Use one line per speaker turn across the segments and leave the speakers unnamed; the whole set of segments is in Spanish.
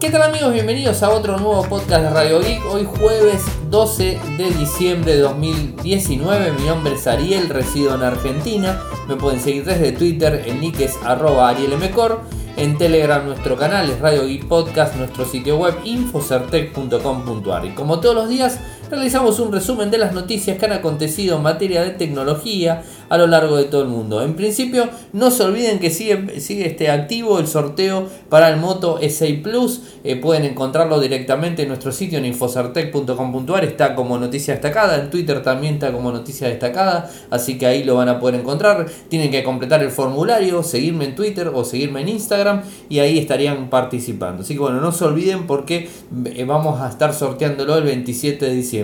¿Qué tal amigos? Bienvenidos a otro nuevo podcast de Radio Geek. Hoy jueves 12 de diciembre de 2019. Mi nombre es Ariel, resido en Argentina. Me pueden seguir desde Twitter, el nick es arroba arielmcor. En Telegram nuestro canal es Radio Geek Podcast, nuestro sitio web infocertec.com.ar. Y como todos los días realizamos un resumen de las noticias que han acontecido en materia de tecnología a lo largo de todo el mundo. En principio, no se olviden que sigue, sigue este activo el sorteo para el Moto S6 Plus. Eh, pueden encontrarlo directamente en nuestro sitio en infocertec.com.ar. Está como noticia destacada. En Twitter también está como noticia destacada. Así que ahí lo van a poder encontrar. Tienen que completar el formulario, seguirme en Twitter o seguirme en Instagram y ahí estarían participando. Así que bueno, no se olviden porque eh, vamos a estar sorteándolo el 27 de diciembre.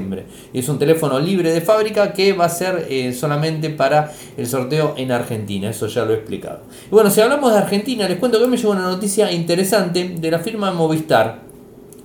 Es un teléfono libre de fábrica que va a ser eh, solamente para el sorteo en Argentina, eso ya lo he explicado. Y bueno, si hablamos de Argentina, les cuento que me llegó una noticia interesante de la firma Movistar,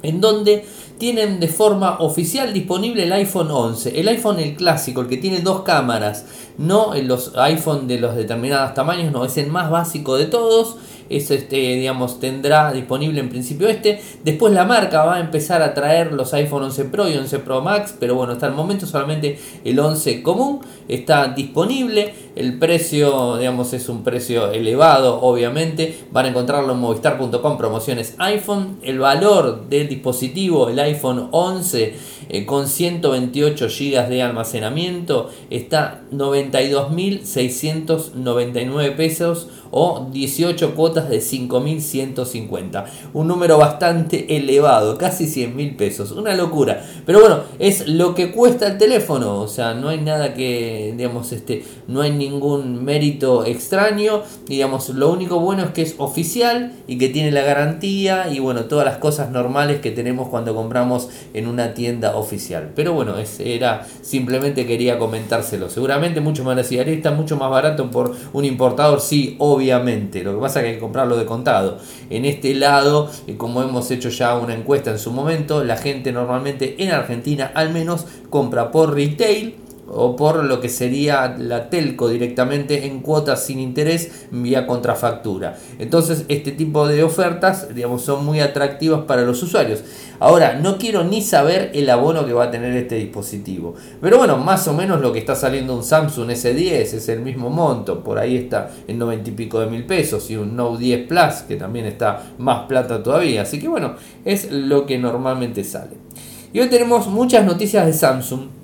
en donde tienen de forma oficial disponible el iPhone 11, el iPhone el clásico, el que tiene dos cámaras, no los iPhone de los determinados tamaños, no, es el más básico de todos eso este, digamos, tendrá disponible en principio este. Después la marca va a empezar a traer los iPhone 11 Pro y 11 Pro Max, pero bueno, hasta el momento solamente el 11 común está disponible. El precio, digamos, es un precio elevado, obviamente. Van a encontrarlo en movistar.com, promociones iPhone. El valor del dispositivo, el iPhone 11 eh, con 128 GB de almacenamiento, está 92.699 pesos o 18 cuotas de 5.150. Un número bastante elevado, casi 100 mil pesos. Una locura. Pero bueno, es lo que cuesta el teléfono. O sea, no hay nada que, digamos, este, no hay ningún mérito extraño. Digamos, lo único bueno es que es oficial y que tiene la garantía y bueno, todas las cosas normales que tenemos cuando compramos en una tienda oficial. Pero bueno, era simplemente quería comentárselo. Seguramente mucho más decía, está mucho más barato por un importador. Sí, obvio obviamente. Lo que pasa es que hay que comprarlo de contado. En este lado, eh, como hemos hecho ya una encuesta en su momento, la gente normalmente en Argentina al menos compra por retail o por lo que sería la telco directamente en cuotas sin interés vía contrafactura. Entonces este tipo de ofertas digamos, son muy atractivas para los usuarios. Ahora, no quiero ni saber el abono que va a tener este dispositivo. Pero bueno, más o menos lo que está saliendo un Samsung S10 es el mismo monto. Por ahí está en 90 y pico de mil pesos. Y un Note 10 Plus que también está más plata todavía. Así que bueno, es lo que normalmente sale. Y hoy tenemos muchas noticias de Samsung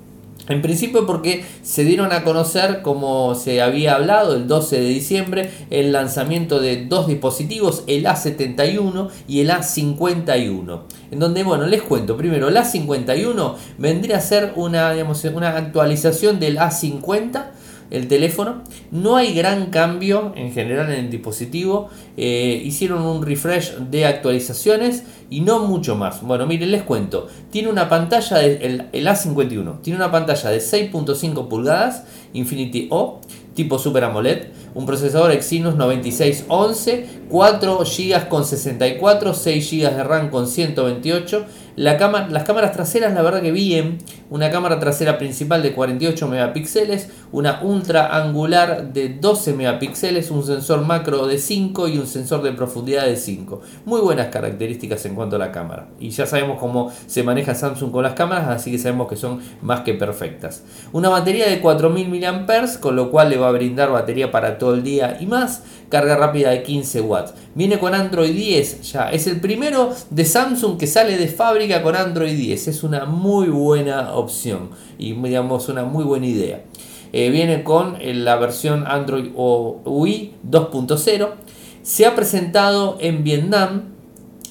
en principio porque se dieron a conocer, como se había hablado el 12 de diciembre, el lanzamiento de dos dispositivos, el A71 y el A51. En donde, bueno, les cuento, primero, el A51 vendría a ser una, digamos, una actualización del A50 el teléfono. No hay gran cambio en general en el dispositivo. Eh, hicieron un refresh de actualizaciones y no mucho más. Bueno, miren, les cuento. Tiene una pantalla, de, el, el A51, tiene una pantalla de 6.5 pulgadas, Infinity O, tipo Super AMOLED, un procesador Exynos 9611, 4 GB con 64, 6 GB de RAM con 128 la las cámaras traseras, la verdad que bien. Una cámara trasera principal de 48 megapíxeles, una ultra angular de 12 megapíxeles, un sensor macro de 5 y un sensor de profundidad de 5. Muy buenas características en cuanto a la cámara. Y ya sabemos cómo se maneja Samsung con las cámaras, así que sabemos que son más que perfectas. Una batería de 4000 mAh, con lo cual le va a brindar batería para todo el día y más. Carga rápida de 15 watts. Viene con Android 10 ya. Es el primero de Samsung que sale de fábrica con Android 10. Es una muy buena opción y digamos una muy buena idea. Eh, viene con eh, la versión Android UI 2.0. Se ha presentado en Vietnam.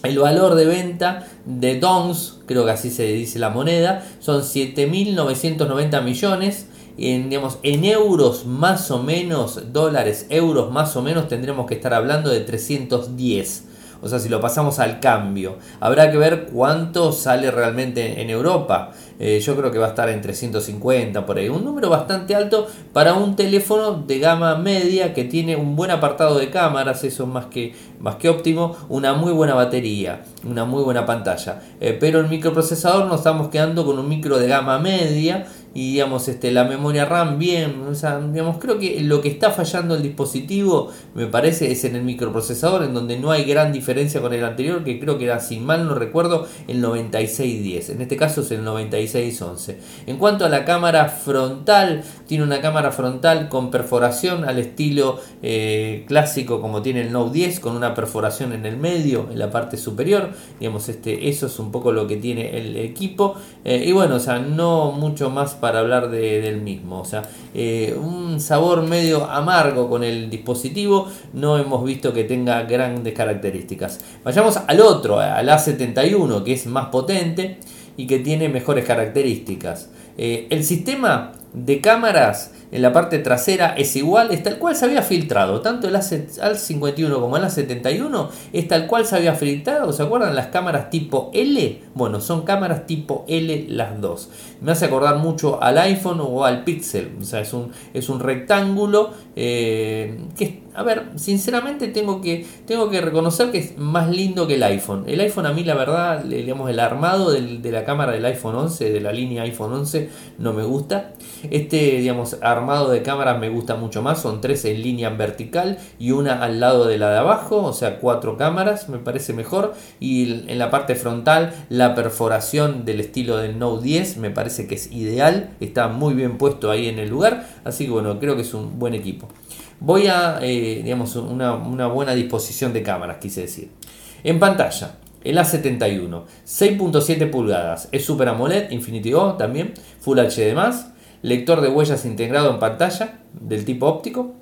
El valor de venta de DONGS, creo que así se dice la moneda, son 7.990 millones. En, digamos, en euros más o menos, dólares, euros más o menos, tendremos que estar hablando de 310 o sea, si lo pasamos al cambio, habrá que ver cuánto sale realmente en Europa. Eh, yo creo que va a estar en 350 por ahí. Un número bastante alto para un teléfono de gama media que tiene un buen apartado de cámaras, eso es más que, más que óptimo, una muy buena batería, una muy buena pantalla. Eh, pero el microprocesador nos estamos quedando con un micro de gama media y digamos este, la memoria RAM bien, digamos, creo que lo que está fallando el dispositivo me parece es en el microprocesador en donde no hay gran diferencia con el anterior que creo que era, si mal no recuerdo, el 9610, en este caso es el 9611. En cuanto a la cámara frontal, tiene una cámara frontal con perforación al estilo eh, clásico como tiene el Note 10 con una perforación en el medio, en la parte superior, digamos, este, eso es un poco lo que tiene el equipo. Eh, y bueno, o sea, no mucho más para hablar de, del mismo, o sea, eh, un sabor medio amargo con el dispositivo, no hemos visto que tenga grandes características. Vayamos al otro, al A71, que es más potente y que tiene mejores características. Eh, el sistema de cámaras en la parte trasera es igual, es tal cual se había filtrado. Tanto el A51 como el A71 es tal cual se había filtrado. ¿Se acuerdan las cámaras tipo L? Bueno, son cámaras tipo L las dos. Me hace acordar mucho al iPhone o al Pixel. O sea, es un, es un rectángulo eh, que, a ver, sinceramente tengo que, tengo que reconocer que es más lindo que el iPhone. El iPhone a mí la verdad, digamos, el armado de la cámara del iPhone 11, de la línea iPhone 11, no me gusta. Este, digamos, armado de cámaras me gusta mucho más, son tres en línea vertical y una al lado de la de abajo, o sea, cuatro cámaras, me parece mejor. Y en la parte frontal, la perforación del estilo del Note 10 me parece que es ideal, está muy bien puesto ahí en el lugar, así que bueno, creo que es un buen equipo. Voy a, eh, digamos, una, buena disposición de cámaras, quise decir. En pantalla, el A71, 6.7 pulgadas, es Super AMOLED, Infinity O también, Full HD+, lector de huellas integrado en pantalla del tipo óptico.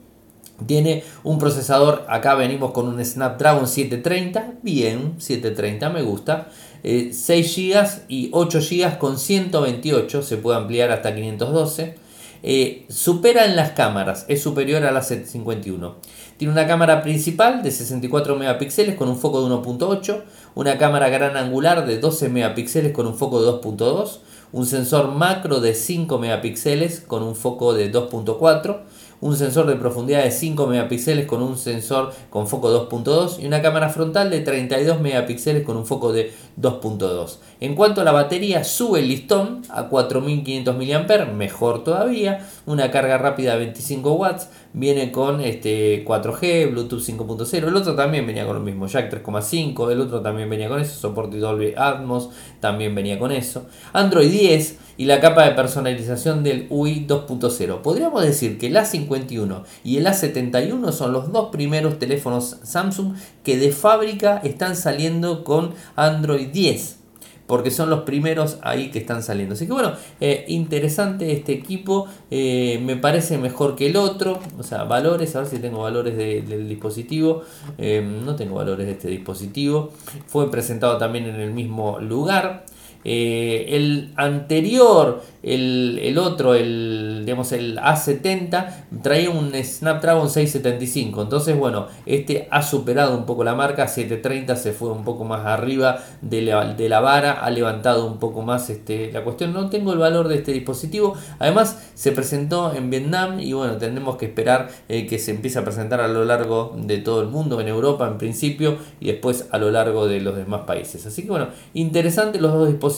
Tiene un procesador, acá venimos con un Snapdragon 730, bien, 730 me gusta. 6 eh, GB y 8 GB con 128, se puede ampliar hasta 512. Eh, supera en las cámaras, es superior a la 751. Tiene una cámara principal de 64 megapíxeles con un foco de 1.8, una cámara gran angular de 12 megapíxeles con un foco de 2.2, un sensor macro de 5 megapíxeles con un foco de 2.4, un sensor de profundidad de 5 megapíxeles con un sensor con foco 2.2 y una cámara frontal de 32 megapíxeles con un foco de 2.2. En cuanto a la batería, sube el listón a 4500 mAh, mejor todavía, una carga rápida de 25 watts, viene con este 4G, Bluetooth 5.0, el otro también venía con lo mismo, Jack 3.5, el otro también venía con eso, soporte Dolby Atmos, también venía con eso. Android 10 y la capa de personalización del UI 2.0. Podríamos decir que el A51 y el A71 son los dos primeros teléfonos Samsung que de fábrica están saliendo con Android 10 porque son los primeros ahí que están saliendo. Así que bueno, eh, interesante este equipo, eh, me parece mejor que el otro, o sea, valores, a ver si tengo valores del dispositivo, eh, no tengo valores de este dispositivo, fue presentado también en el mismo lugar. El anterior el, otro, el, digamos, el A70, traía un Snapdragon 675. Entonces, bueno, este ha superado un poco la marca. 730 se fue un poco más arriba de la, de la vara, ha levantado un poco más este, la cuestión. No tengo el valor de este dispositivo. Además, se presentó en Vietnam y bueno, tendremos que esperar eh, que se empiece a presentar a lo largo de todo el mundo, en Europa en principio y después a lo largo de los demás países. Así que bueno, interesantes los dos dispositivos,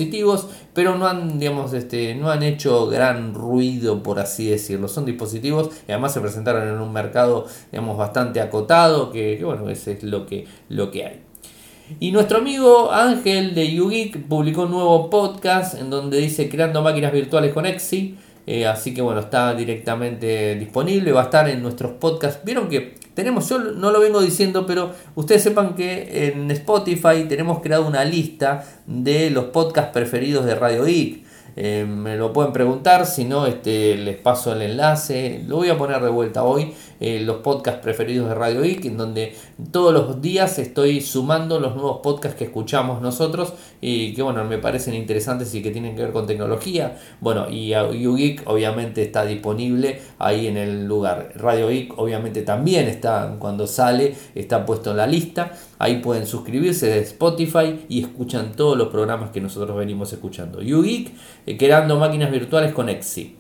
pero no han, digamos, este, no han hecho gran ruido, por así decirlo. Son dispositivos y además se presentaron en un mercado, digamos, bastante acotado, que, bueno, ese es lo que, lo que hay. Y nuestro amigo Ángel de YouGeek publicó un nuevo podcast en donde dice creando máquinas virtuales con Exi. Eh, así que bueno, está directamente disponible, va a estar en nuestros podcasts. Vieron que tenemos, yo no lo vengo diciendo, pero ustedes sepan que en Spotify tenemos creado una lista de los podcasts preferidos de Radio Geek. Eh, me lo pueden preguntar, si no, este, les paso el enlace. Lo voy a poner de vuelta hoy, eh, los podcasts preferidos de Radio Geek, en donde todos los días estoy sumando los nuevos podcasts que escuchamos nosotros y que, bueno, me parecen interesantes y que tienen que ver con tecnología. Bueno, y YouGeek obviamente está disponible ahí en el lugar. Radio Geek obviamente también está, cuando sale, está puesto en la lista. Ahí pueden suscribirse de Spotify y escuchan todos los programas que nosotros venimos escuchando. YouGeek, eh, creando máquinas virtuales con Exi.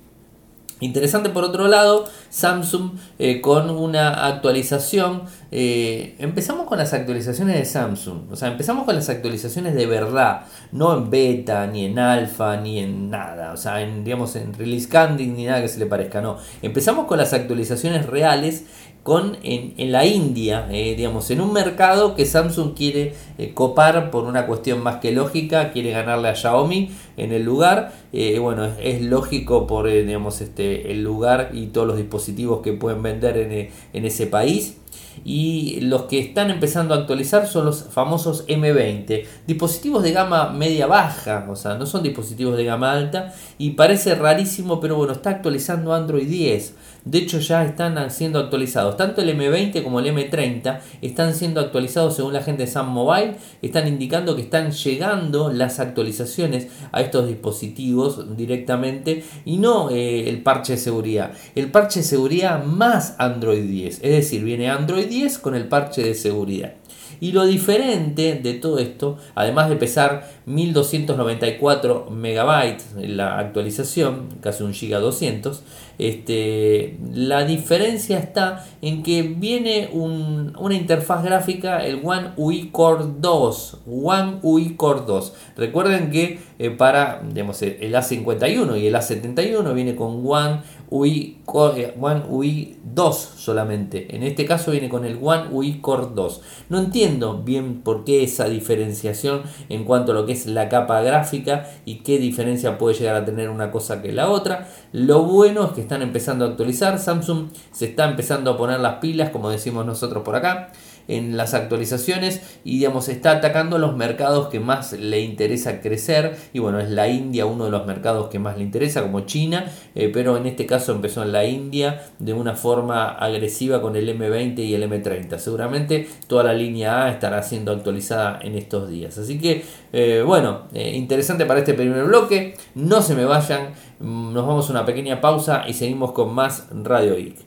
Interesante por otro lado, Samsung eh, con una actualización. Eh, empezamos con las actualizaciones de Samsung. O sea, empezamos con las actualizaciones de verdad. No en beta, ni en alfa, ni en nada. O sea, en, digamos, en release candidate ni nada que se le parezca. No. Empezamos con las actualizaciones reales con en, la India, eh, digamos, en un mercado que Samsung quiere copar por una cuestión más que lógica, quiere ganarle a Xiaomi en el lugar. Bueno, es, lógico por digamos, este, el lugar y todos los dispositivos que pueden vender en, en ese país y los que están empezando a actualizar son los famosos M20, dispositivos de gama media baja, o sea, no son dispositivos de gama alta y parece rarísimo, pero bueno, está actualizando Android 10. De hecho ya están siendo actualizados. Tanto el M20 como el M30 están siendo actualizados según la gente de Sam Mobile. Están indicando que están llegando las actualizaciones a estos dispositivos directamente y no eh, el parche de seguridad. El parche de seguridad más Android 10. Es decir, viene Android 10 con el parche de seguridad. Y lo diferente de todo esto, además de pesar 1294 megabytes la actualización, casi un giga 200, este, la diferencia está en que viene una interfaz gráfica, el One UI Core 2. One UI Core 2. Recuerden que eh, para digamos, el A51 y el A71 viene con One UI, eh, One UI 2 solamente. En este caso viene con el One UI Core 2. No entiendo bien por qué esa diferenciación en cuanto a lo que es la capa gráfica y qué diferencia puede llegar a tener una cosa que la otra. Lo bueno es que están empezando a actualizar. Samsung se está empezando a poner las pilas, como decimos nosotros por acá en las actualizaciones y digamos está atacando los mercados que más le interesa crecer. Y bueno es la India uno de los mercados que más le interesa como China. Eh, pero en este caso empezó en la India de una forma agresiva con el M20 y el M30 seguramente toda la línea A estará siendo actualizada en estos días. Así que eh, bueno eh, interesante para este primer bloque. No se me vayan. Mm, nos vamos a una pequeña pausa y seguimos con más Radio Geek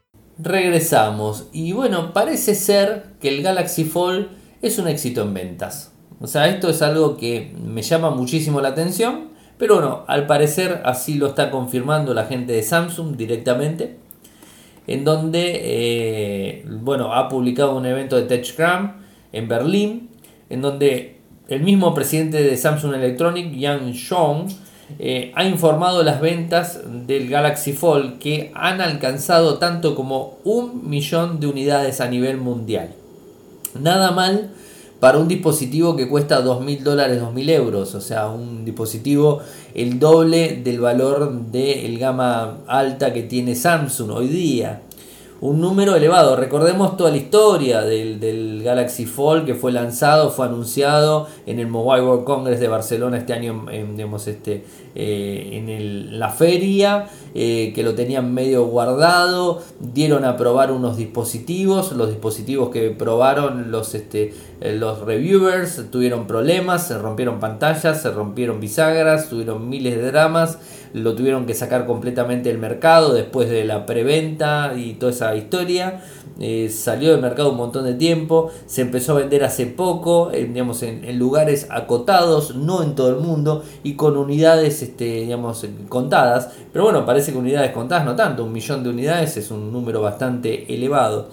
Regresamos y bueno, parece ser que el Galaxy Fold es un éxito en ventas. O sea, esto es algo que me llama muchísimo la atención, pero bueno, al parecer así lo está confirmando la gente de Samsung directamente, en donde, eh, bueno, ha publicado un evento de TechCram en Berlín, en donde el mismo presidente de Samsung Electronic, Yang Zhong, eh, ha informado las ventas del Galaxy Fold que han alcanzado tanto como un millón de unidades a nivel mundial. Nada mal para un dispositivo que cuesta 2.000 dólares, 2.000 euros, o sea, un dispositivo el doble del valor del gama alta que tiene Samsung hoy día un número elevado. Recordemos toda la historia del, Galaxy Fold que fue lanzado, fue anunciado en el Mobile World Congress de Barcelona este año, en, este, eh, en la feria, eh, que lo tenían medio guardado, dieron a probar unos dispositivos, los dispositivos que probaron los, este, eh, los reviewers tuvieron problemas, se rompieron pantallas, se rompieron bisagras, tuvieron miles de dramas lo tuvieron que sacar completamente del mercado después de la preventa y toda esa historia. Eh, salió del mercado un montón de tiempo, se empezó a vender hace poco, digamos, en, lugares acotados, no en todo el mundo, y con unidades este, digamos, contadas. Pero bueno, parece que unidades contadas no tanto, un millón de unidades es un número bastante elevado.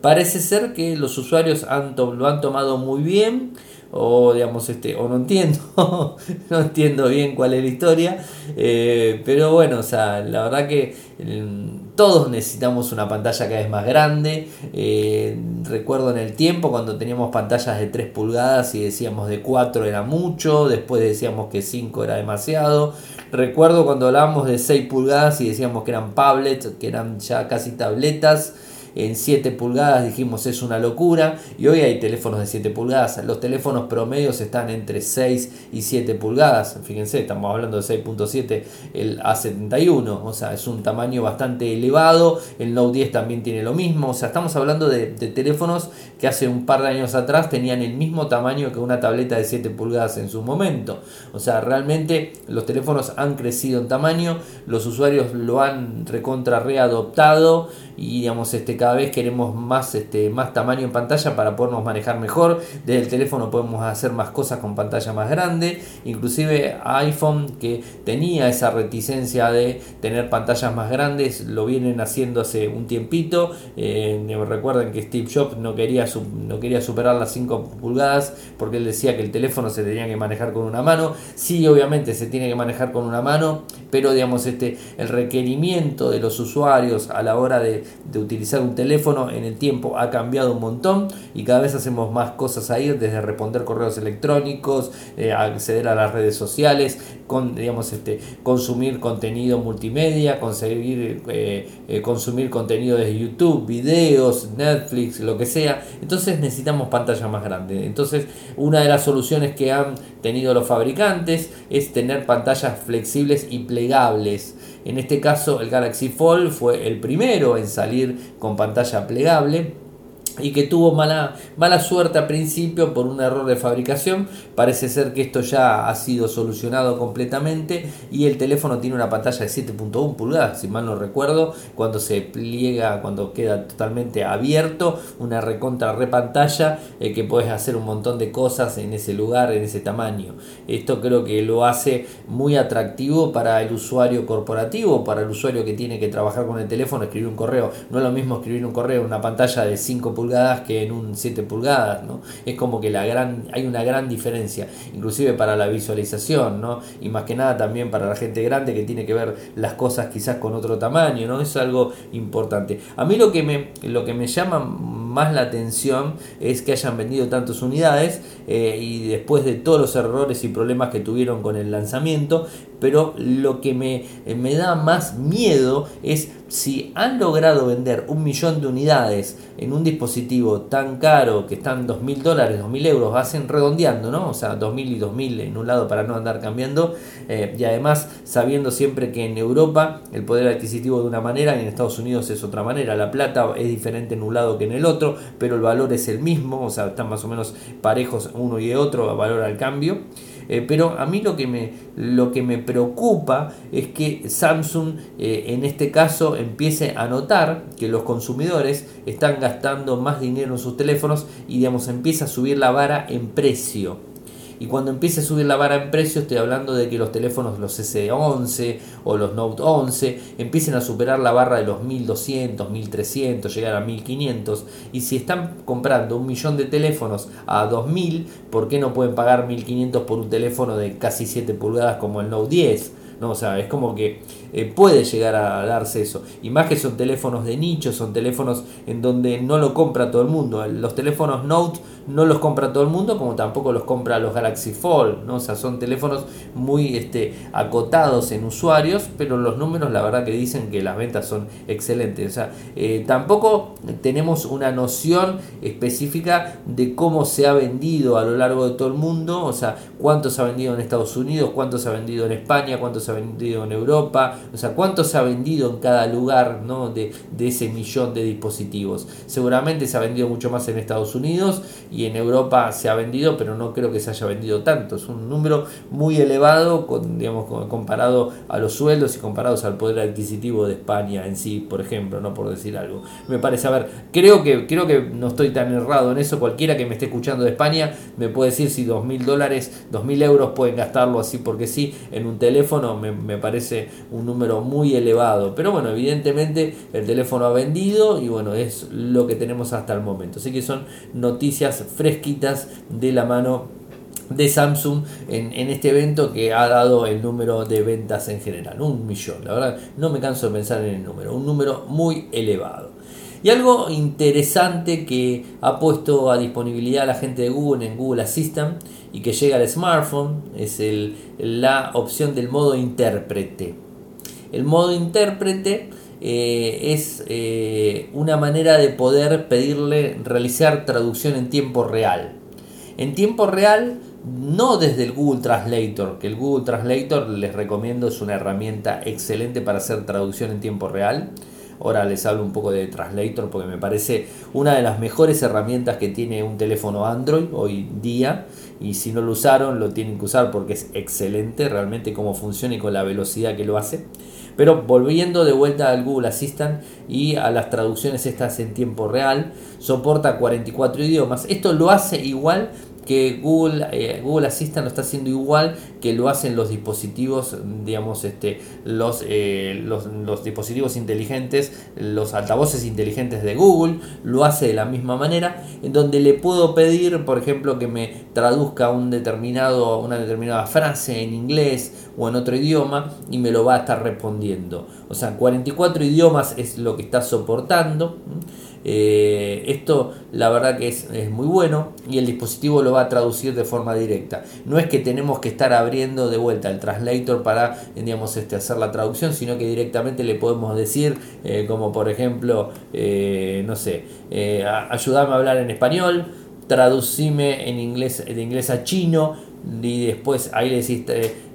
Parece ser que los usuarios han lo han tomado muy bien o digamos este o no entiendo no entiendo bien cuál es la historia eh, pero bueno o sea la verdad que mm, todos necesitamos una pantalla cada vez más grande eh, recuerdo en el tiempo cuando teníamos pantallas de 3 pulgadas y decíamos de 4 era mucho después decíamos que 5 era demasiado recuerdo cuando hablábamos de 6 pulgadas y decíamos que eran tablets que eran ya casi tabletas en 7 pulgadas dijimos es una locura y hoy hay teléfonos de 7 pulgadas. Los teléfonos promedios están entre 6 y 7 pulgadas. Fíjense, estamos hablando de 6.7 el A71, o sea, es un tamaño bastante elevado. El Note 10 también tiene lo mismo, o sea, estamos hablando de, teléfonos que hace un par de años atrás tenían el mismo tamaño que una tableta de 7 pulgadas en su momento. O sea, realmente los teléfonos han crecido en tamaño, los usuarios lo han recontra readoptado y digamos este cada vez queremos más este más tamaño en pantalla para podernos manejar mejor. Desde el teléfono podemos hacer más cosas con pantalla más grande. Inclusive iPhone que tenía esa reticencia de tener pantallas más grandes lo vienen haciendo hace un tiempito. Eh, recuerden que Steve Jobs no quería no quería superar las 5 pulgadas porque él decía que el teléfono se tenía que manejar con una mano. Sí obviamente se tiene que manejar con una mano pero digamos este el requerimiento de los usuarios a la hora de de utilizar un teléfono en el tiempo ha cambiado un montón y cada vez hacemos más cosas ahí, desde responder correos electrónicos, eh, acceder a las redes sociales, con, digamos, este, consumir contenido multimedia, conseguir eh, eh, consumir contenido de YouTube, videos, Netflix, lo que sea. Entonces necesitamos pantalla más grande. Entonces una de las soluciones que han tenido los fabricantes es tener pantallas flexibles y plegables. En este caso el Galaxy Fold fue el primero en salir con pantalla plegable y que tuvo mala, mala suerte al principio por un error de fabricación. Parece ser que esto ya ha sido solucionado completamente y el teléfono tiene una pantalla de 7.1 pulgadas, si mal no recuerdo, cuando se pliega, cuando queda totalmente abierto, una recontra repantalla eh, que puedes hacer un montón de cosas en ese lugar, en ese tamaño. Esto creo que lo hace muy atractivo para el usuario corporativo, para el usuario que tiene que trabajar con el teléfono, escribir un correo. No es lo mismo escribir un correo en una pantalla de 5 pulgadas que en un 7 pulgadas, ¿no? Es como que la gran, hay una gran diferencia, inclusive para la visualización, ¿no? Y más que nada también para la gente grande que tiene que ver las cosas quizás con otro tamaño, ¿no? Es algo importante. A mí lo que me, lo que me llama más la atención es que hayan vendido tantas unidades eh, y después de todos los errores y problemas que tuvieron con el lanzamiento, pero lo que me, me da más miedo es si han logrado vender un millón de unidades en un dispositivo tan caro que están dos mil dólares, dos mil euros, hacen redondeando, ¿no? O sea, dos mil y dos mil en un lado para no andar cambiando. Eh, y además sabiendo siempre que en Europa el poder adquisitivo de una manera y en Estados Unidos es otra manera. La plata es diferente en un lado que en el otro, pero el valor es el mismo, o sea, están más o menos parejos uno y otro, valor al cambio. Eh, pero a mí lo que me, lo que me preocupa es que Samsung eh, en este caso empiece a notar que los consumidores están gastando más dinero en sus teléfonos y digamos empieza a subir la vara en precio y cuando empiece a subir la vara en precio estoy hablando de que los teléfonos los S11 o los Note 11 empiecen a superar la barra de los 1200, 1300, llegar a 1500 y si están comprando un millón de teléfonos a 2000, ¿por qué no pueden pagar 1500 por un teléfono de casi 7 pulgadas como el Note 10? No, o sea, es como que eh, puede llegar a darse eso. Y más que son teléfonos de nicho, son teléfonos en donde no lo compra todo el mundo. Los teléfonos Note no los compra todo el mundo, como tampoco los compra los Galaxy Fold, ¿no? O sea, son teléfonos muy este, acotados en usuarios, pero los números la verdad que dicen que las ventas son excelentes. O sea, eh, tampoco tenemos una noción específica de cómo se ha vendido a lo largo de todo el mundo, o sea, cuánto se ha vendido en Estados Unidos, cuánto se ha vendido en España, cuánto se ha vendido en Europa, o sea, cuánto se ha vendido en cada lugar ¿no? de, de ese millón de dispositivos. Seguramente se ha vendido mucho más en Estados Unidos en Europa se ha vendido, pero no creo que se haya vendido tanto. Es un número muy elevado con, digamos, comparado a los sueldos y comparados al poder adquisitivo de España en sí, por ejemplo, no por decir algo. Me parece, a ver, creo que, creo que no estoy tan errado en eso. Cualquiera que me esté escuchando de España me puede decir si dos mil dólares, dos mil euros pueden gastarlo así porque sí en un teléfono, me, me parece un número muy elevado. Pero bueno, evidentemente el teléfono ha vendido y bueno, es lo que tenemos hasta el momento. Así que son noticias fresquitas de la mano de Samsung en, este evento que ha dado el número de ventas en general, un millón, la verdad no me canso de pensar en el número, un número muy elevado. Y algo interesante que ha puesto a disponibilidad la gente de Google en Google Assistant y que llega al smartphone es la opción del modo intérprete. El modo intérprete eh, es una manera de poder pedirle realizar traducción en tiempo real. En tiempo real no desde el Google Translator, que el Google Translator les recomiendo es una herramienta excelente para hacer traducción en tiempo real. Ahora les hablo un poco de Translator porque me parece una de las mejores herramientas que tiene un teléfono Android hoy día. Y si no lo usaron, lo tienen que usar porque es excelente realmente cómo funciona y con la velocidad que lo hace. Pero volviendo de vuelta al Google Assistant y a las traducciones estas en tiempo real, soporta 44 idiomas. Esto lo hace igual que Google, eh, Google Assistant lo está haciendo igual que lo hacen los dispositivos, digamos, este, los, eh, los, los, dispositivos inteligentes, los altavoces inteligentes de Google, lo hace de la misma manera, en donde le puedo pedir, por ejemplo, que me traduzca un determinado, una determinada frase en inglés o en otro idioma y me lo va a estar respondiendo. O sea, 44 idiomas es lo que está soportando. Eh, esto la verdad que es, muy bueno y el dispositivo lo va a traducir de forma directa. No es que tenemos que estar abriendo de vuelta el translator para digamos, este, hacer la traducción, sino que directamente le podemos decir, eh, como por ejemplo, eh, no sé, ayúdame a hablar en español, traducime en inglés, de inglés a chino y después ahí le decís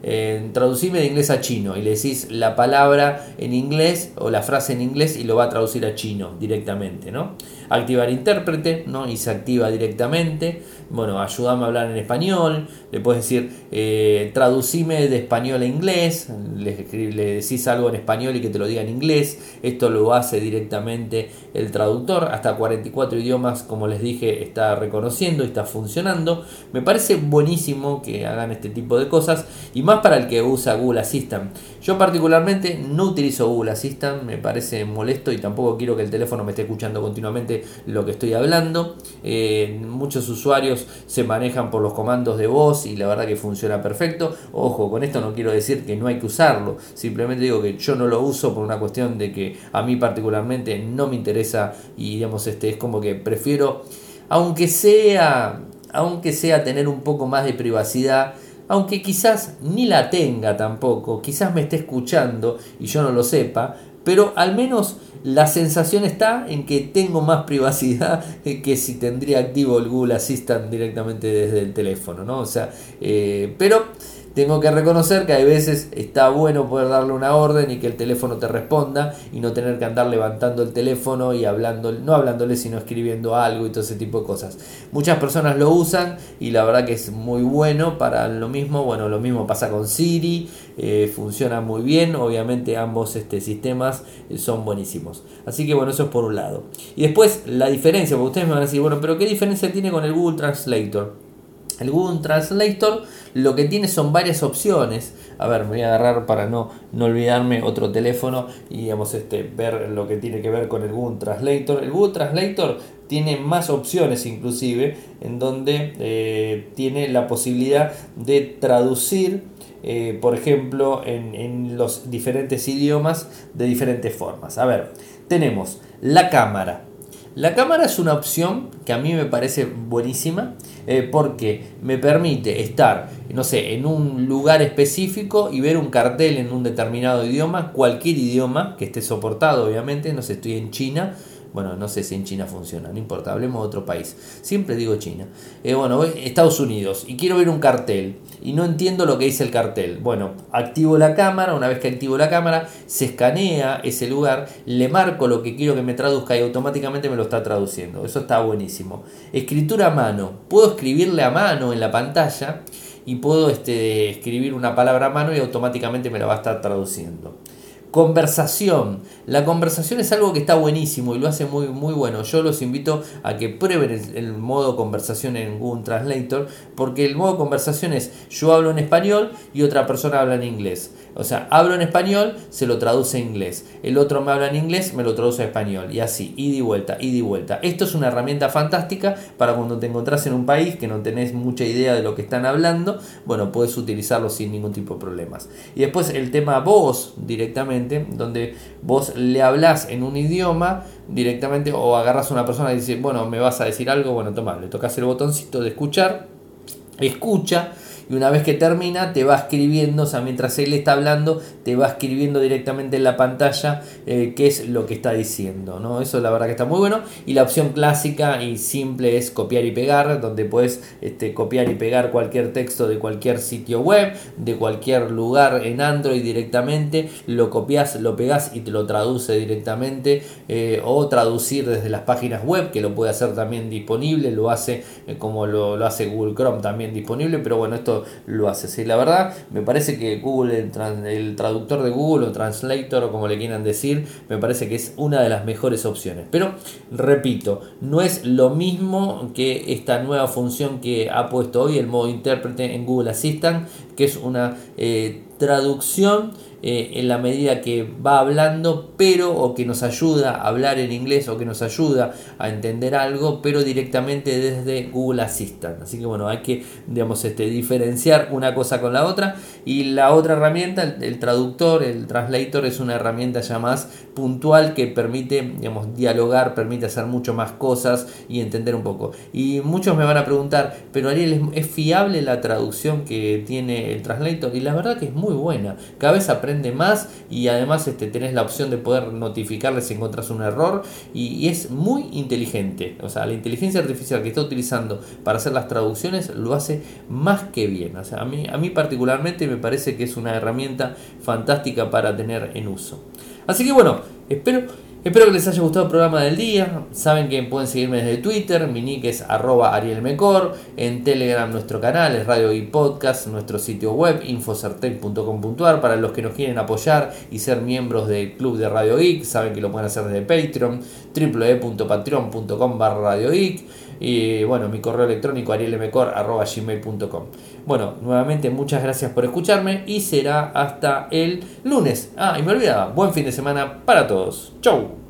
eh, traducime de inglés a chino y le decís la palabra en inglés o la frase en inglés y lo va a traducir a chino directamente, ¿no? Activar intérprete, ¿no? Y se activa directamente. Bueno, ayúdame a hablar en español. Le puedes decir, eh, traducime de español a inglés. Le, le decís algo en español y que te lo diga en inglés. Esto lo hace directamente el traductor. Hasta 44 idiomas, como les dije, está reconociendo y está funcionando. Me parece buenísimo que hagan este tipo de cosas. Y más para el que usa Google Assistant. Yo particularmente no utilizo Google Assistant, me parece molesto y tampoco quiero que el teléfono me esté escuchando continuamente lo que estoy hablando. Eh, muchos usuarios se manejan por los comandos de voz y la verdad que funciona perfecto. Ojo, con esto no quiero decir que no hay que usarlo, simplemente digo que yo no lo uso por una cuestión de que a mí particularmente no me interesa y digamos este es como que prefiero aunque sea aunque sea tener un poco más de privacidad aunque quizás ni la tenga tampoco, quizás me esté escuchando y yo no lo sepa, pero al menos la sensación está en que tengo más privacidad que si tendría activo el Google Assistant directamente desde el teléfono, ¿no? O sea, eh, pero tengo que reconocer que a veces está bueno poder darle una orden y que el teléfono te responda y no tener que andar levantando el teléfono y hablando, no hablándole sino escribiendo algo y todo ese tipo de cosas. Muchas personas lo usan y la verdad que es muy bueno para lo mismo. Bueno, lo mismo pasa con Siri, eh, funciona muy bien. Obviamente ambos este, sistemas eh, son buenísimos. Así que bueno, eso es por un lado. Y después la diferencia, porque ustedes me van a decir, bueno, pero ¿qué diferencia tiene con el Google Translator? El Google Translator lo que tiene son varias opciones. A ver, me voy a agarrar para no, no olvidarme otro teléfono y digamos, este, ver lo que tiene que ver con el Google Translator. El Google Translator tiene más opciones inclusive en donde eh, tiene la posibilidad de traducir eh, por ejemplo en, en los diferentes idiomas de diferentes formas. A ver, tenemos la cámara. La cámara es una opción que a mí me parece buenísima eh, porque me permite estar, no sé, en un lugar específico y ver un cartel en un determinado idioma, cualquier idioma que esté soportado, obviamente, no sé, estoy en China bueno, no sé si en China funciona, no importa, hablemos de otro país. Siempre digo China. Eh, bueno, Estados Unidos y quiero ver un cartel y no entiendo lo que dice el cartel. Bueno, activo la cámara, una vez que activo la cámara, se escanea ese lugar, le marco lo que quiero que me traduzca y automáticamente me lo está traduciendo. Eso está buenísimo. Escritura a mano. Puedo escribirle a mano en la pantalla y puedo este, escribir una palabra a mano y automáticamente me la va a estar traduciendo. Conversación. La conversación es algo que está buenísimo y lo hace muy, muy bueno. Yo los invito a que prueben el, modo conversación en Google Translator porque el modo conversación es yo hablo en español y otra persona habla en inglés. O sea, hablo en español, se lo traduce en inglés. El otro me habla en inglés, me lo traduce a español. Y así, ida y vuelta, ida y vuelta. Esto es una herramienta fantástica para cuando te encontrás en un país que no tenés mucha idea de lo que están hablando. Bueno, puedes utilizarlo sin ningún tipo de problemas. Y después el tema voz directamente, donde vos le hablas en un idioma directamente o agarras a una persona y dices, bueno, me vas a decir algo, bueno, toma, le tocas el botoncito de escuchar, escucha y una vez que termina te va escribiendo, o sea, mientras él está hablando, te va escribiendo directamente en la pantalla eh, qué es lo que está diciendo, ¿no? Eso la verdad que está muy bueno. Y la opción clásica y simple es copiar y pegar, donde puedes este, copiar y pegar cualquier texto de cualquier sitio web, de cualquier lugar en Android directamente, lo copias, lo pegas y te lo traduce directamente, eh, o traducir desde las páginas web, que lo puede hacer también disponible, lo hace eh, como lo, lo, hace Google Chrome también disponible, pero bueno, esto lo hace. Sí, la verdad, me parece que Google, el, el traductor de Google o Translator, o como le quieran decir, me parece que es una de las mejores opciones. Pero, repito, no es lo mismo que esta nueva función que ha puesto hoy el modo intérprete en Google Assistant, que es una eh, traducción eh, en la medida que va hablando, pero o que nos ayuda a hablar en inglés o que nos ayuda a entender algo, pero directamente desde Google Assistant. Así que bueno, hay que digamos, este, diferenciar una cosa con la otra. Y la otra herramienta, el, traductor, el translator, es una herramienta ya más puntual que permite digamos, dialogar, permite hacer mucho más cosas y entender un poco. Y muchos me van a preguntar, pero Ariel, ¿es, fiable la traducción que tiene el translator? Y la verdad que es muy buena. Cada vez aprende más y además este, tenés la opción de poder notificarle si encontrás un error y, es muy inteligente. O sea, la inteligencia artificial que está utilizando para hacer las traducciones lo hace más que bien. O sea, a mí, a mí particularmente me parece que es una herramienta fantástica para tener en uso. Así que bueno, espero Espero que les haya gustado el programa del día. Saben que pueden seguirme desde Twitter, mi nick es arroba arielmecor, en Telegram nuestro canal es Radio y Podcast, nuestro sitio web infocertec.com.ar para los que nos quieren apoyar y ser miembros del club de Radio Geek, saben que lo pueden hacer desde Patreon, www.patreon.com barra Radio Geek y bueno, mi correo electrónico arielmcor.gmail.com. Bueno, nuevamente muchas gracias por escucharme y será hasta el lunes. Ah, y me olvidaba, buen fin de semana para todos. Chau.